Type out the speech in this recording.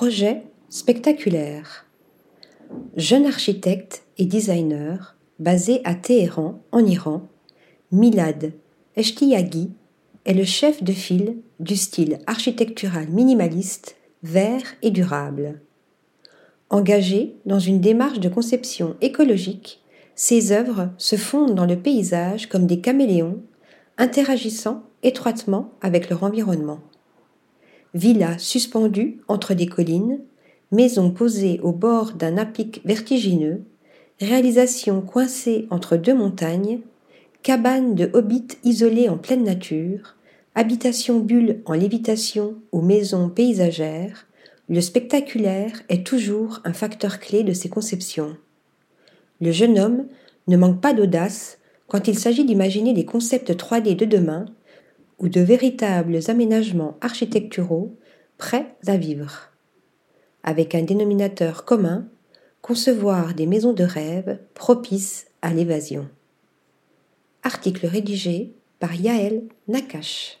Projet spectaculaire. Jeune architecte et designer basé à Téhéran, en Iran, Milad Eshtiyaghi est le chef de file du style architectural minimaliste, vert et durable. Engagé dans une démarche de conception écologique, ses œuvres se fondent dans le paysage comme des caméléons, interagissant étroitement avec leur environnement. Villa suspendue entre des collines, maison posée au bord d'un apic vertigineux, réalisation coincée entre deux montagnes, cabane de hobbits isolée en pleine nature, habitation bulle en lévitation ou maison paysagère, le spectaculaire est toujours un facteur clé de ces conceptions. Le jeune homme ne manque pas d'audace quand il s'agit d'imaginer des concepts 3D de demain ou de véritables aménagements architecturaux prêts à vivre. Avec un dénominateur commun, concevoir des maisons de rêve propices à l'évasion. Article rédigé par Yaël Nakache.